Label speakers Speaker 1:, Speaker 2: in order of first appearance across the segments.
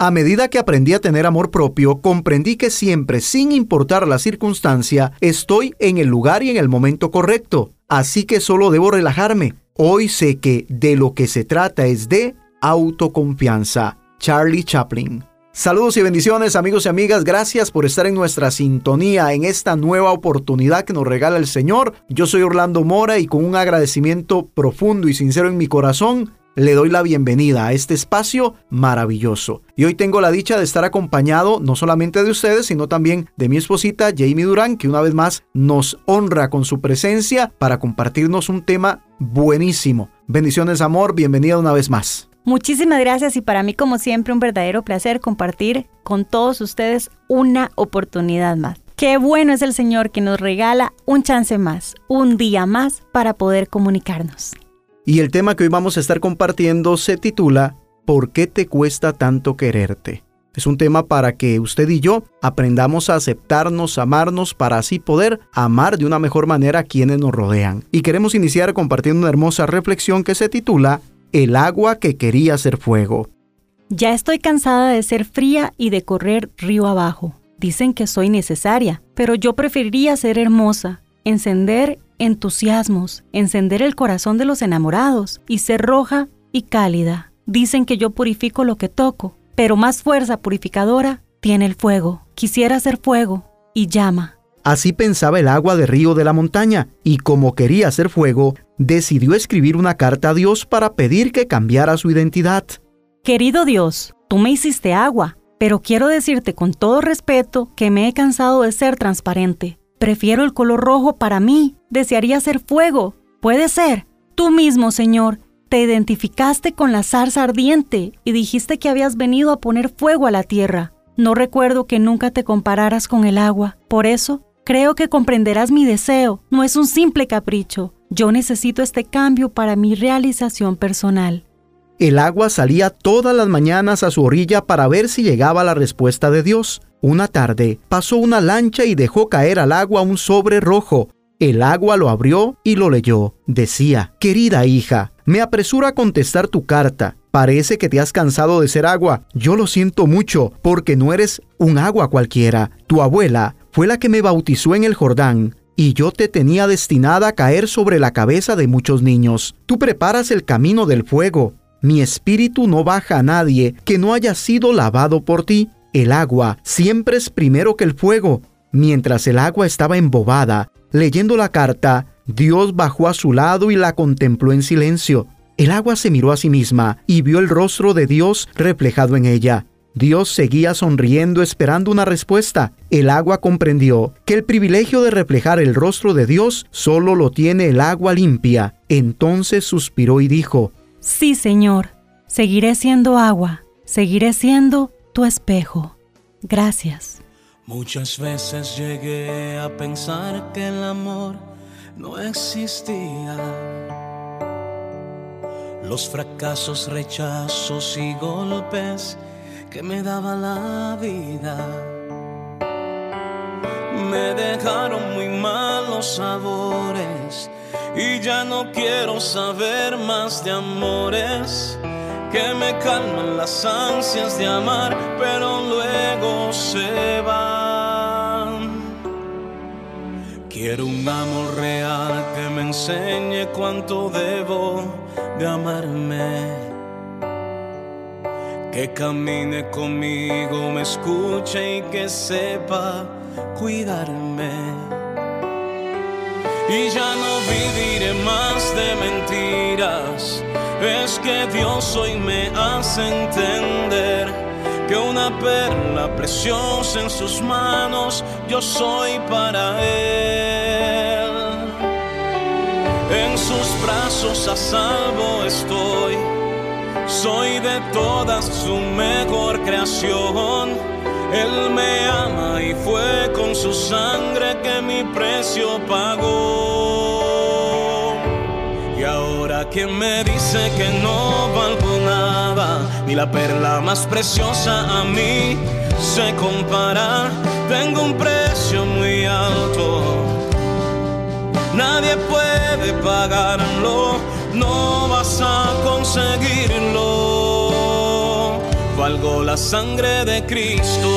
Speaker 1: A medida que aprendí a tener amor propio, comprendí que siempre, sin importar la circunstancia, estoy en el lugar y en el momento correcto. Así que solo debo relajarme. Hoy sé que de lo que se trata es de autoconfianza. Charlie Chaplin. Saludos y bendiciones amigos y amigas, gracias por estar en nuestra sintonía en esta nueva oportunidad que nos regala el Señor. Yo soy Orlando Mora y con un agradecimiento profundo y sincero en mi corazón, le doy la bienvenida a este espacio maravilloso. Y hoy tengo la dicha de estar acompañado no solamente de ustedes, sino también de mi esposita Jamie Durán, que una vez más nos honra con su presencia para compartirnos un tema buenísimo. Bendiciones, amor, bienvenida una vez más.
Speaker 2: Muchísimas gracias y para mí como siempre un verdadero placer compartir con todos ustedes una oportunidad más. Qué bueno es el Señor que nos regala un chance más, un día más para poder comunicarnos.
Speaker 1: Y el tema que hoy vamos a estar compartiendo se titula ¿Por qué te cuesta tanto quererte? Es un tema para que usted y yo aprendamos a aceptarnos, amarnos, para así poder amar de una mejor manera a quienes nos rodean. Y queremos iniciar compartiendo una hermosa reflexión que se titula el agua que quería ser fuego.
Speaker 2: Ya estoy cansada de ser fría y de correr río abajo. Dicen que soy necesaria, pero yo preferiría ser hermosa, encender entusiasmos, encender el corazón de los enamorados y ser roja y cálida. Dicen que yo purifico lo que toco, pero más fuerza purificadora tiene el fuego. Quisiera ser fuego y llama.
Speaker 1: Así pensaba el agua de río de la montaña, y como quería ser fuego, decidió escribir una carta a Dios para pedir que cambiara su identidad.
Speaker 2: Querido Dios, tú me hiciste agua, pero quiero decirte con todo respeto que me he cansado de ser transparente. Prefiero el color rojo para mí, desearía ser fuego. Puede ser. Tú mismo, Señor, te identificaste con la zarza ardiente y dijiste que habías venido a poner fuego a la tierra. No recuerdo que nunca te compararas con el agua. Por eso, creo que comprenderás mi deseo. No es un simple capricho. Yo necesito este cambio para mi realización personal.
Speaker 1: El agua salía todas las mañanas a su orilla para ver si llegaba la respuesta de Dios. Una tarde pasó una lancha y dejó caer al agua un sobre rojo. El agua lo abrió y lo leyó. Decía, Querida hija, me apresura a contestar tu carta. Parece que te has cansado de ser agua. Yo lo siento mucho, porque no eres un agua cualquiera. Tu abuela fue la que me bautizó en el Jordán y yo te tenía destinada a caer sobre la cabeza de muchos niños. Tú preparas el camino del fuego. Mi espíritu no baja a nadie que no haya sido lavado por ti. El agua siempre es primero que el fuego. Mientras el agua estaba embobada, leyendo la carta, Dios bajó a su lado y la contempló en silencio. El agua se miró a sí misma y vio el rostro de Dios reflejado en ella. Dios seguía sonriendo esperando una respuesta. El agua comprendió que el privilegio de reflejar el rostro de Dios solo lo tiene el agua limpia. Entonces suspiró y dijo,
Speaker 2: Sí, Señor, seguiré siendo agua, seguiré siendo tu espejo. Gracias.
Speaker 3: Muchas veces llegué a pensar que el amor no existía. Los fracasos, rechazos y golpes que me daba la vida. Me dejaron muy malos sabores y ya no quiero saber más de amores que me calman las ansias de amar, pero luego se van. Quiero un amor real que me enseñe cuánto debo de amarme que camine conmigo, me escuche y que sepa cuidarme. Y ya no viviré más de mentiras, es que Dios hoy me hace entender que una perla preciosa en sus manos yo soy para Él. En sus brazos a salvo estoy soy de todas su mejor creación. Él me ama y fue con su sangre que mi precio pagó. Y ahora quien me dice que no valgo nada, ni la perla más preciosa a mí se compara. Tengo un precio muy alto, nadie puede pagarlo no vas a conseguirlo. Valgo la sangre de Cristo.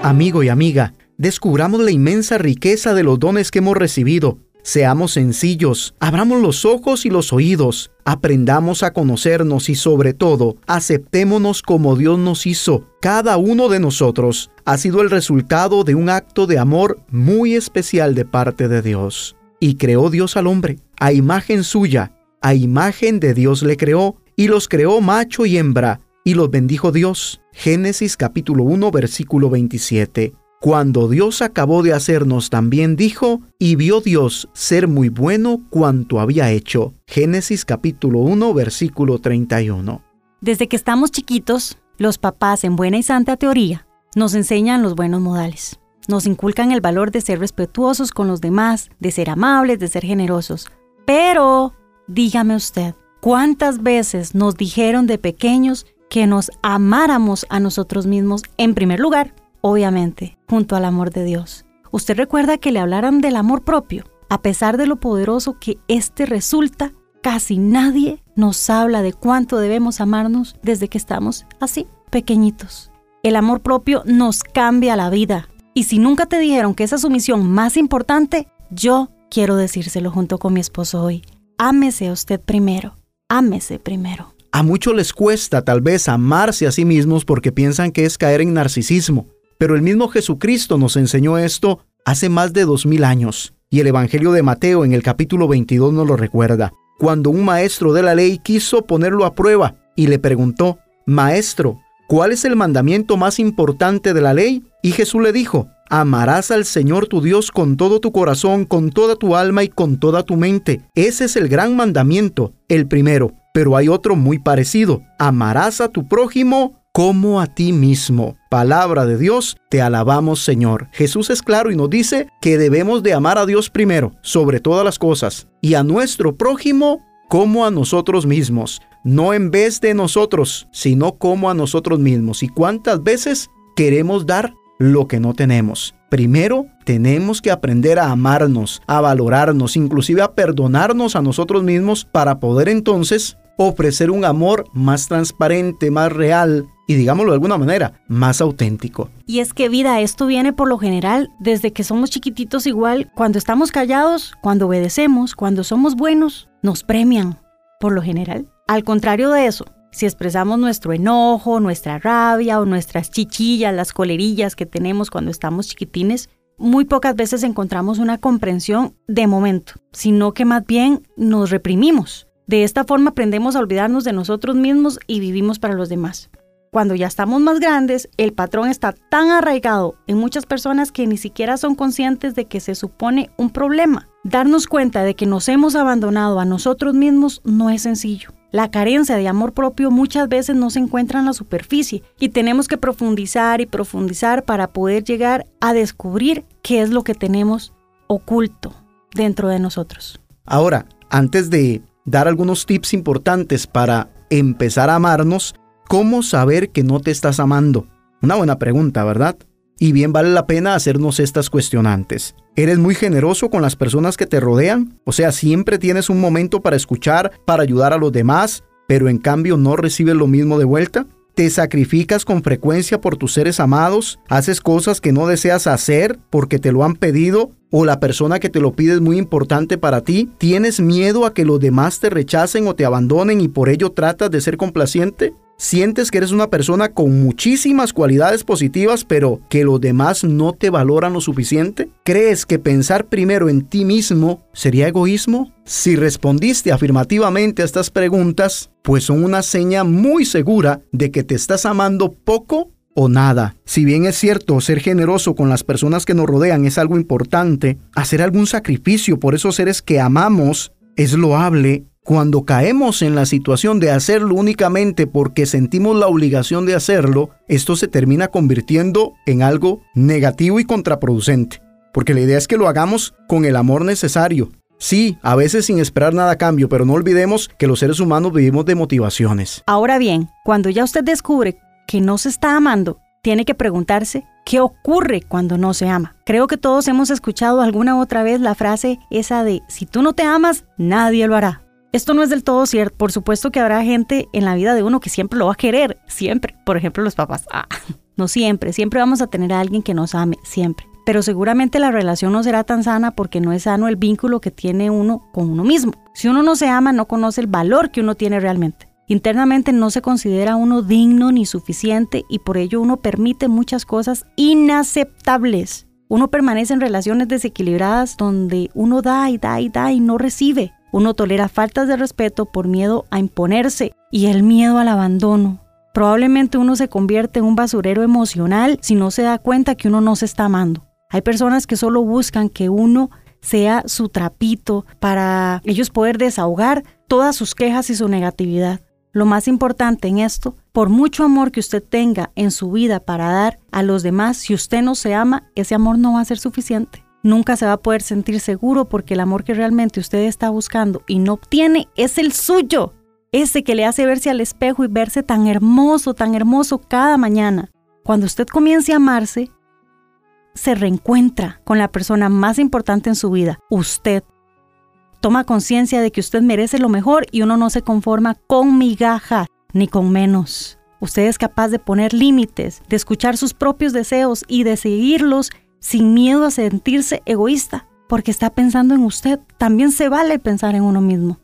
Speaker 1: Amigo y amiga, descubramos la inmensa riqueza de los dones que hemos recibido. Seamos sencillos, abramos los ojos y los oídos, aprendamos a conocernos y sobre todo, aceptémonos como Dios nos hizo. Cada uno de nosotros ha sido el resultado de un acto de amor muy especial de parte de Dios. Y creó Dios al hombre, a imagen suya, a imagen de Dios le creó, y los creó macho y hembra, y los bendijo Dios. Génesis capítulo 1 versículo 27. Cuando Dios acabó de hacernos también dijo, y vio Dios ser muy bueno cuanto había hecho. Génesis capítulo 1 versículo 31.
Speaker 2: Desde que estamos chiquitos, los papás en buena y santa teoría nos enseñan los buenos modales. Nos inculcan el valor de ser respetuosos con los demás, de ser amables, de ser generosos. Pero, dígame usted, ¿cuántas veces nos dijeron de pequeños que nos amáramos a nosotros mismos en primer lugar, obviamente, junto al amor de Dios? Usted recuerda que le hablaran del amor propio. A pesar de lo poderoso que éste resulta, casi nadie nos habla de cuánto debemos amarnos desde que estamos así, pequeñitos. El amor propio nos cambia la vida, y si nunca te dijeron que esa es su misión más importante, yo quiero decírselo junto con mi esposo hoy. Ámese usted primero. Ámese primero.
Speaker 1: A muchos les cuesta tal vez amarse a sí mismos porque piensan que es caer en narcisismo, pero el mismo Jesucristo nos enseñó esto hace más de dos mil años, y el Evangelio de Mateo en el capítulo 22 nos lo recuerda, cuando un maestro de la ley quiso ponerlo a prueba y le preguntó, Maestro, ¿cuál es el mandamiento más importante de la ley? Y Jesús le dijo, amarás al Señor tu Dios con todo tu corazón, con toda tu alma y con toda tu mente. Ese es el gran mandamiento, el primero. Pero hay otro muy parecido, amarás a tu prójimo como a ti mismo. Palabra de Dios, te alabamos Señor. Jesús es claro y nos dice que debemos de amar a Dios primero, sobre todas las cosas, y a nuestro prójimo como a nosotros mismos. No en vez de nosotros, sino como a nosotros mismos. ¿Y cuántas veces queremos dar lo que no tenemos. Primero, tenemos que aprender a amarnos, a valorarnos, inclusive a perdonarnos a nosotros mismos para poder entonces ofrecer un amor más transparente, más real y digámoslo de alguna manera, más auténtico.
Speaker 2: Y es que vida, esto viene por lo general desde que somos chiquititos igual, cuando estamos callados, cuando obedecemos, cuando somos buenos, nos premian, por lo general. Al contrario de eso, si expresamos nuestro enojo, nuestra rabia o nuestras chichillas, las colerillas que tenemos cuando estamos chiquitines, muy pocas veces encontramos una comprensión de momento, sino que más bien nos reprimimos. De esta forma aprendemos a olvidarnos de nosotros mismos y vivimos para los demás. Cuando ya estamos más grandes, el patrón está tan arraigado en muchas personas que ni siquiera son conscientes de que se supone un problema. Darnos cuenta de que nos hemos abandonado a nosotros mismos no es sencillo. La carencia de amor propio muchas veces no se encuentra en la superficie y tenemos que profundizar y profundizar para poder llegar a descubrir qué es lo que tenemos oculto dentro de nosotros.
Speaker 1: Ahora, antes de dar algunos tips importantes para empezar a amarnos, ¿cómo saber que no te estás amando? Una buena pregunta, ¿verdad? Y bien vale la pena hacernos estas cuestionantes. ¿Eres muy generoso con las personas que te rodean? O sea, siempre tienes un momento para escuchar, para ayudar a los demás, pero en cambio no recibes lo mismo de vuelta. ¿Te sacrificas con frecuencia por tus seres amados? ¿Haces cosas que no deseas hacer porque te lo han pedido? ¿O la persona que te lo pide es muy importante para ti? ¿Tienes miedo a que los demás te rechacen o te abandonen y por ello tratas de ser complaciente? Sientes que eres una persona con muchísimas cualidades positivas, pero que los demás no te valoran lo suficiente? ¿Crees que pensar primero en ti mismo sería egoísmo? Si respondiste afirmativamente a estas preguntas, pues son una seña muy segura de que te estás amando poco o nada. Si bien es cierto, ser generoso con las personas que nos rodean es algo importante, hacer algún sacrificio por esos seres que amamos es loable cuando caemos en la situación de hacerlo únicamente porque sentimos la obligación de hacerlo, esto se termina convirtiendo en algo negativo y contraproducente. Porque la idea es que lo hagamos con el amor necesario. Sí, a veces sin esperar nada a cambio, pero no olvidemos que los seres humanos vivimos de motivaciones.
Speaker 2: Ahora bien, cuando ya usted descubre que no se está amando, tiene que preguntarse qué ocurre cuando no se ama. Creo que todos hemos escuchado alguna otra vez la frase esa de si tú no te amas, nadie lo hará. Esto no es del todo cierto. Por supuesto que habrá gente en la vida de uno que siempre lo va a querer, siempre. Por ejemplo, los papás. Ah, no siempre, siempre vamos a tener a alguien que nos ame, siempre. Pero seguramente la relación no será tan sana porque no es sano el vínculo que tiene uno con uno mismo. Si uno no se ama, no conoce el valor que uno tiene realmente. Internamente no se considera uno digno ni suficiente y por ello uno permite muchas cosas inaceptables. Uno permanece en relaciones desequilibradas donde uno da y da y da y no recibe. Uno tolera faltas de respeto por miedo a imponerse y el miedo al abandono. Probablemente uno se convierte en un basurero emocional si no se da cuenta que uno no se está amando. Hay personas que solo buscan que uno sea su trapito para ellos poder desahogar todas sus quejas y su negatividad. Lo más importante en esto, por mucho amor que usted tenga en su vida para dar a los demás, si usted no se ama, ese amor no va a ser suficiente nunca se va a poder sentir seguro porque el amor que realmente usted está buscando y no obtiene es el suyo. Ese que le hace verse al espejo y verse tan hermoso, tan hermoso cada mañana. Cuando usted comience a amarse, se reencuentra con la persona más importante en su vida, usted. Toma conciencia de que usted merece lo mejor y uno no se conforma con migajas ni con menos. Usted es capaz de poner límites, de escuchar sus propios deseos y de seguirlos sin miedo a sentirse egoísta, porque está pensando en usted. También se vale pensar en uno mismo.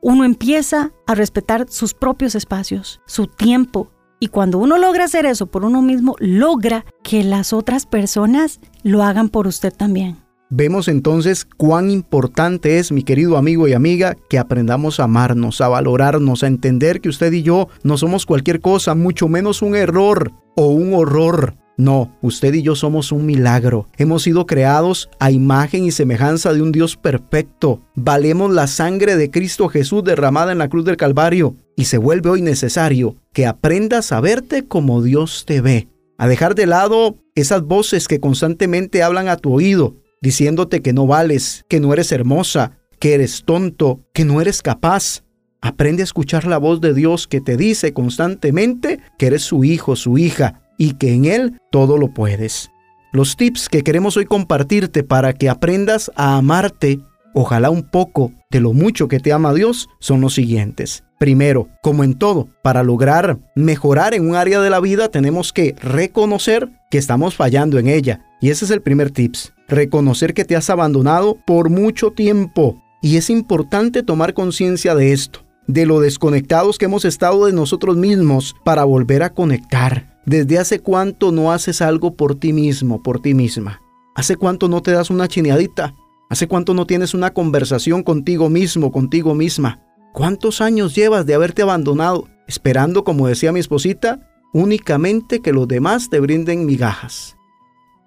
Speaker 2: Uno empieza a respetar sus propios espacios, su tiempo, y cuando uno logra hacer eso por uno mismo, logra que las otras personas lo hagan por usted también.
Speaker 1: Vemos entonces cuán importante es, mi querido amigo y amiga, que aprendamos a amarnos, a valorarnos, a entender que usted y yo no somos cualquier cosa, mucho menos un error o un horror. No, usted y yo somos un milagro. Hemos sido creados a imagen y semejanza de un Dios perfecto. Valemos la sangre de Cristo Jesús derramada en la cruz del Calvario. Y se vuelve hoy necesario que aprendas a verte como Dios te ve. A dejar de lado esas voces que constantemente hablan a tu oído, diciéndote que no vales, que no eres hermosa, que eres tonto, que no eres capaz. Aprende a escuchar la voz de Dios que te dice constantemente que eres su hijo, su hija, y que en Él todo lo puedes. Los tips que queremos hoy compartirte para que aprendas a amarte, ojalá un poco de lo mucho que te ama Dios, son los siguientes. Primero, como en todo, para lograr mejorar en un área de la vida tenemos que reconocer que estamos fallando en ella. Y ese es el primer tips. Reconocer que te has abandonado por mucho tiempo. Y es importante tomar conciencia de esto, de lo desconectados que hemos estado de nosotros mismos para volver a conectar. ¿Desde hace cuánto no haces algo por ti mismo, por ti misma? ¿Hace cuánto no te das una chineadita? ¿Hace cuánto no tienes una conversación contigo mismo, contigo misma? ¿Cuántos años llevas de haberte abandonado, esperando, como decía mi esposita, únicamente que los demás te brinden migajas?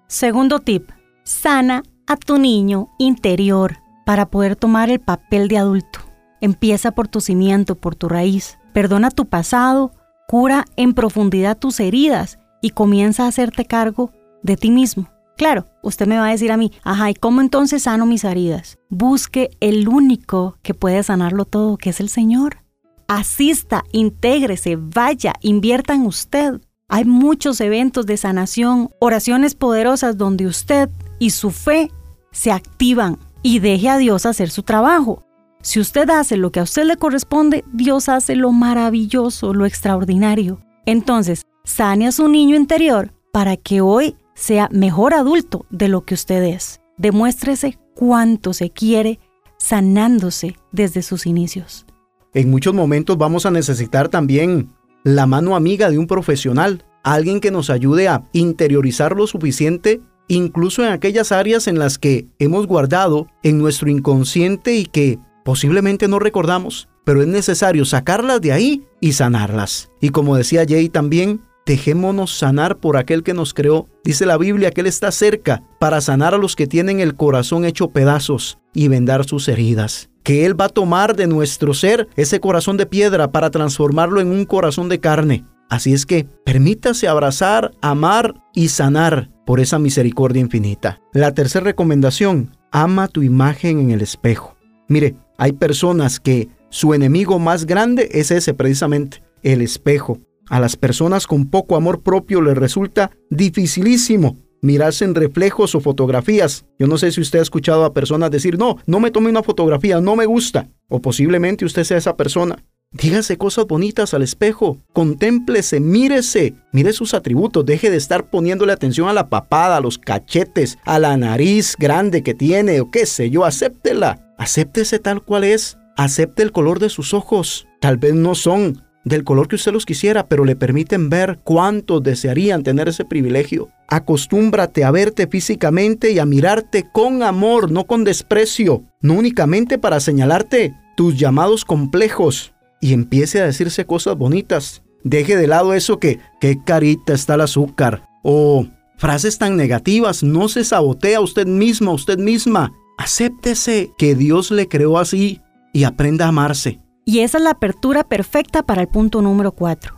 Speaker 2: Segundo tip, sana a tu niño interior para poder tomar el papel de adulto. Empieza por tu cimiento, por tu raíz. Perdona tu pasado, Cura en profundidad tus heridas y comienza a hacerte cargo de ti mismo. Claro, usted me va a decir a mí, ajá, ¿y cómo entonces sano mis heridas? Busque el único que puede sanarlo todo, que es el Señor. Asista, intégrese, vaya, invierta en usted. Hay muchos eventos de sanación, oraciones poderosas donde usted y su fe se activan y deje a Dios hacer su trabajo. Si usted hace lo que a usted le corresponde, Dios hace lo maravilloso, lo extraordinario. Entonces, sane a su niño interior para que hoy sea mejor adulto de lo que usted es. Demuéstrese cuánto se quiere sanándose desde sus inicios.
Speaker 1: En muchos momentos vamos a necesitar también la mano amiga de un profesional, alguien que nos ayude a interiorizar lo suficiente incluso en aquellas áreas en las que hemos guardado en nuestro inconsciente y que Posiblemente no recordamos, pero es necesario sacarlas de ahí y sanarlas. Y como decía Jay también, dejémonos sanar por aquel que nos creó. Dice la Biblia que Él está cerca para sanar a los que tienen el corazón hecho pedazos y vendar sus heridas. Que Él va a tomar de nuestro ser ese corazón de piedra para transformarlo en un corazón de carne. Así es que permítase abrazar, amar y sanar por esa misericordia infinita. La tercera recomendación, ama tu imagen en el espejo. Mire, hay personas que su enemigo más grande es ese precisamente, el espejo. A las personas con poco amor propio les resulta dificilísimo mirarse en reflejos o fotografías. Yo no sé si usted ha escuchado a personas decir, no, no me tome una fotografía, no me gusta. O posiblemente usted sea esa persona. Dígase cosas bonitas al espejo, contémplese, mírese, mire sus atributos, deje de estar poniéndole atención a la papada, a los cachetes, a la nariz grande que tiene o qué sé yo, acéptela, acéptese tal cual es, acepte el color de sus ojos, tal vez no son del color que usted los quisiera, pero le permiten ver cuántos desearían tener ese privilegio. Acostúmbrate a verte físicamente y a mirarte con amor, no con desprecio, no únicamente para señalarte tus llamados complejos, y empiece a decirse cosas bonitas. Deje de lado eso que, qué carita está el azúcar. O frases tan negativas, no se sabotea usted mismo, usted misma. Acéptese que Dios le creó así y aprenda a amarse.
Speaker 2: Y esa es la apertura perfecta para el punto número 4.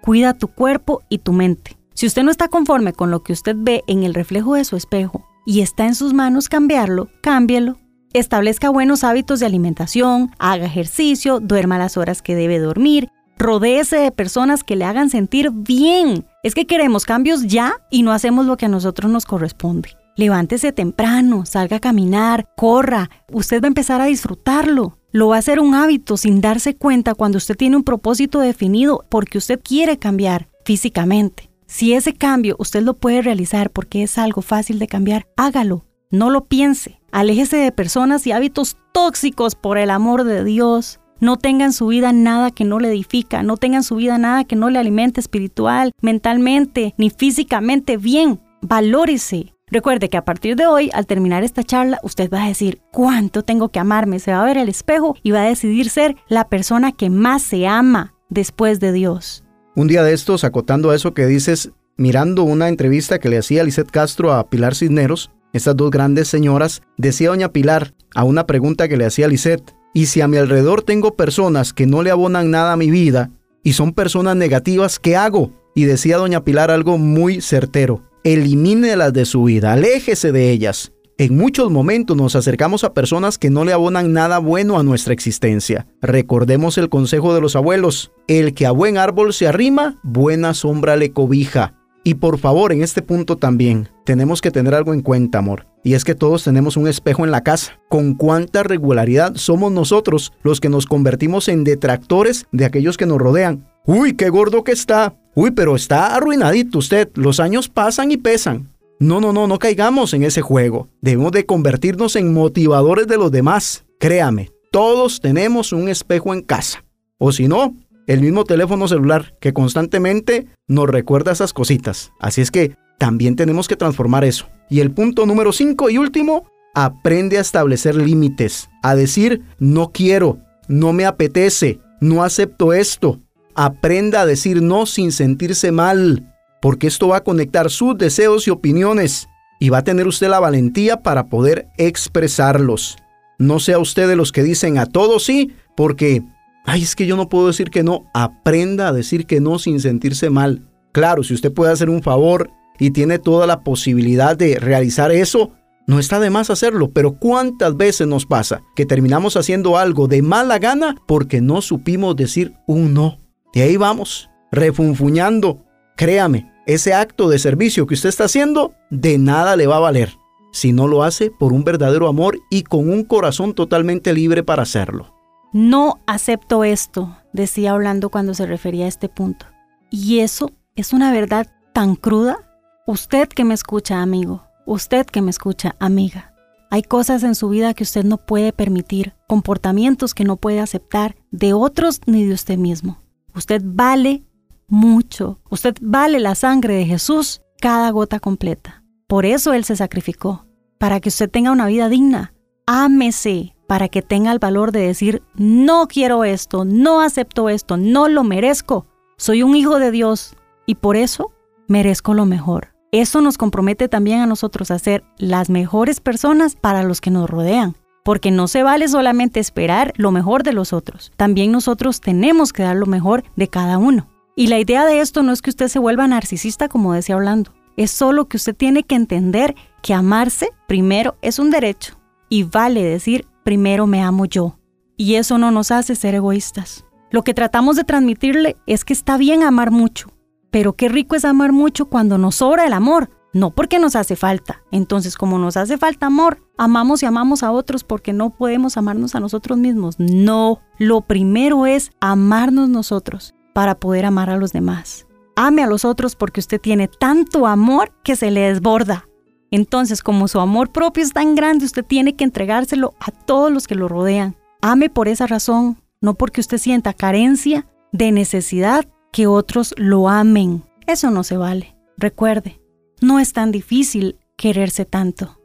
Speaker 2: Cuida tu cuerpo y tu mente. Si usted no está conforme con lo que usted ve en el reflejo de su espejo y está en sus manos cambiarlo, cámbielo. Establezca buenos hábitos de alimentación, haga ejercicio, duerma las horas que debe dormir, rodéese de personas que le hagan sentir bien. Es que queremos cambios ya y no hacemos lo que a nosotros nos corresponde. Levántese temprano, salga a caminar, corra, usted va a empezar a disfrutarlo. Lo va a hacer un hábito sin darse cuenta cuando usted tiene un propósito definido porque usted quiere cambiar físicamente. Si ese cambio usted lo puede realizar porque es algo fácil de cambiar, hágalo. No lo piense. Aléjese de personas y hábitos tóxicos por el amor de Dios. No tengan su vida nada que no le edifica, no tengan su vida nada que no le alimente espiritual, mentalmente, ni físicamente bien. Valórese. Recuerde que a partir de hoy, al terminar esta charla, usted va a decir, ¿cuánto tengo que amarme? Se va a ver al espejo y va a decidir ser la persona que más se ama después de Dios.
Speaker 1: Un día de estos, acotando a eso que dices, mirando una entrevista que le hacía Lisette Castro a Pilar Cisneros, estas dos grandes señoras, decía doña Pilar a una pregunta que le hacía Lisette, y si a mi alrededor tengo personas que no le abonan nada a mi vida y son personas negativas, ¿qué hago? Y decía doña Pilar algo muy certero, elimínelas de su vida, aléjese de ellas. En muchos momentos nos acercamos a personas que no le abonan nada bueno a nuestra existencia. Recordemos el consejo de los abuelos, el que a buen árbol se arrima, buena sombra le cobija. Y por favor, en este punto también, tenemos que tener algo en cuenta, amor. Y es que todos tenemos un espejo en la casa. ¿Con cuánta regularidad somos nosotros los que nos convertimos en detractores de aquellos que nos rodean? Uy, qué gordo que está. Uy, pero está arruinadito usted. Los años pasan y pesan. No, no, no, no caigamos en ese juego. Debemos de convertirnos en motivadores de los demás. Créame, todos tenemos un espejo en casa. O si no, el mismo teléfono celular que constantemente nos recuerda esas cositas. Así es que también tenemos que transformar eso. Y el punto número 5 y último, aprende a establecer límites, a decir no quiero, no me apetece, no acepto esto. Aprenda a decir no sin sentirse mal, porque esto va a conectar sus deseos y opiniones y va a tener usted la valentía para poder expresarlos. No sea usted de los que dicen a todos sí, porque Ay, es que yo no puedo decir que no. Aprenda a decir que no sin sentirse mal. Claro, si usted puede hacer un favor y tiene toda la posibilidad de realizar eso, no está de más hacerlo, pero ¿cuántas veces nos pasa que terminamos haciendo algo de mala gana porque no supimos decir un no? Y ahí vamos, refunfuñando. Créame, ese acto de servicio que usted está haciendo de nada le va a valer si no lo hace por un verdadero amor y con un corazón totalmente libre para hacerlo.
Speaker 2: No acepto esto, decía hablando cuando se refería a este punto. Y eso es una verdad tan cruda. Usted que me escucha, amigo, usted que me escucha, amiga. Hay cosas en su vida que usted no puede permitir, comportamientos que no puede aceptar de otros ni de usted mismo. Usted vale mucho. Usted vale la sangre de Jesús cada gota completa. Por eso Él se sacrificó, para que usted tenga una vida digna. Ámese, para que tenga el valor de decir, no quiero esto, no acepto esto, no lo merezco. Soy un hijo de Dios y por eso merezco lo mejor. Eso nos compromete también a nosotros a ser las mejores personas para los que nos rodean. Porque no se vale solamente esperar lo mejor de los otros. También nosotros tenemos que dar lo mejor de cada uno. Y la idea de esto no es que usted se vuelva narcisista como decía hablando. Es solo que usted tiene que entender que amarse primero es un derecho y vale decir primero me amo yo. Y eso no nos hace ser egoístas. Lo que tratamos de transmitirle es que está bien amar mucho, pero qué rico es amar mucho cuando nos sobra el amor, no porque nos hace falta. Entonces, como nos hace falta amor, amamos y amamos a otros porque no podemos amarnos a nosotros mismos. No, lo primero es amarnos nosotros para poder amar a los demás. Ame a los otros porque usted tiene tanto amor que se le desborda. Entonces, como su amor propio es tan grande, usted tiene que entregárselo a todos los que lo rodean. Ame por esa razón, no porque usted sienta carencia de necesidad que otros lo amen. Eso no se vale. Recuerde, no es tan difícil quererse tanto.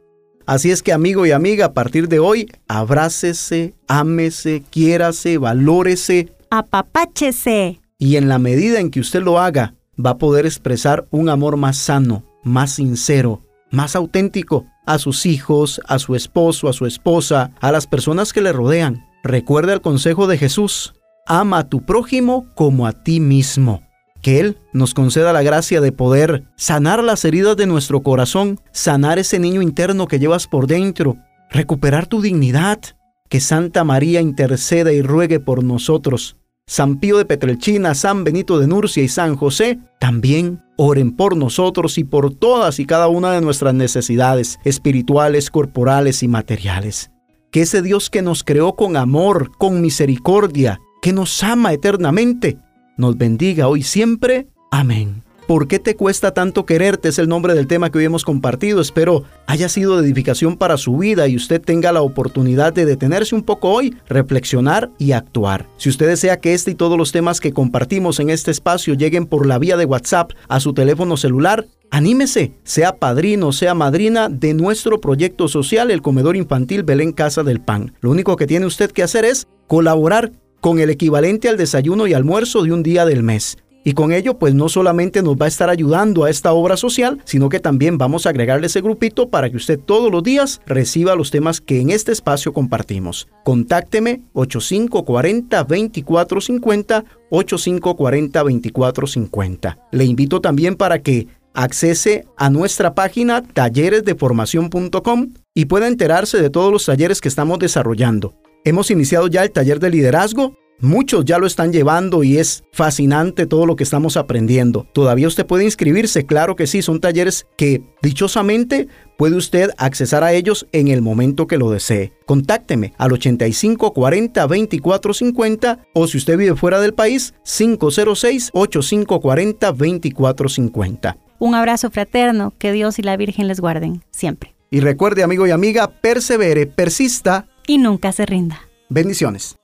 Speaker 1: Así es que amigo y amiga, a partir de hoy, abrácese, ámese, quiérase, valórese.
Speaker 2: Apapáchese.
Speaker 1: Y en la medida en que usted lo haga, va a poder expresar un amor más sano, más sincero, más auténtico a sus hijos, a su esposo, a su esposa, a las personas que le rodean. Recuerda el consejo de Jesús, ama a tu prójimo como a ti mismo. Que Él nos conceda la gracia de poder sanar las heridas de nuestro corazón, sanar ese niño interno que llevas por dentro, recuperar tu dignidad. Que Santa María interceda y ruegue por nosotros. San Pío de Petrelchina, San Benito de Nurcia y San José también oren por nosotros y por todas y cada una de nuestras necesidades espirituales, corporales y materiales. Que ese Dios que nos creó con amor, con misericordia, que nos ama eternamente, nos bendiga hoy siempre. Amén. ¿Por qué te cuesta tanto quererte? Es el nombre del tema que hoy hemos compartido. Espero haya sido de edificación para su vida y usted tenga la oportunidad de detenerse un poco hoy, reflexionar y actuar. Si usted desea que este y todos los temas que compartimos en este espacio lleguen por la vía de WhatsApp a su teléfono celular, Anímese, sea padrino, sea madrina de nuestro proyecto social, el comedor infantil Belén Casa del Pan. Lo único que tiene usted que hacer es colaborar con el equivalente al desayuno y almuerzo de un día del mes. Y con ello, pues no solamente nos va a estar ayudando a esta obra social, sino que también vamos a agregarle ese grupito para que usted todos los días reciba los temas que en este espacio compartimos. Contácteme 8540-2450, 8540-2450. Le invito también para que accese a nuestra página talleresdeformación.com y pueda enterarse de todos los talleres que estamos desarrollando. Hemos iniciado ya el taller de liderazgo. Muchos ya lo están llevando y es fascinante todo lo que estamos aprendiendo. Todavía usted puede inscribirse, claro que sí, son talleres que dichosamente puede usted accesar a ellos en el momento que lo desee. Contácteme al 85 40 24 50 o si usted vive fuera del país, 506 8540 24 50.
Speaker 2: Un abrazo fraterno, que Dios y la Virgen les guarden siempre.
Speaker 1: Y recuerde, amigo y amiga, persevere, persista
Speaker 2: y nunca se rinda.
Speaker 1: Bendiciones.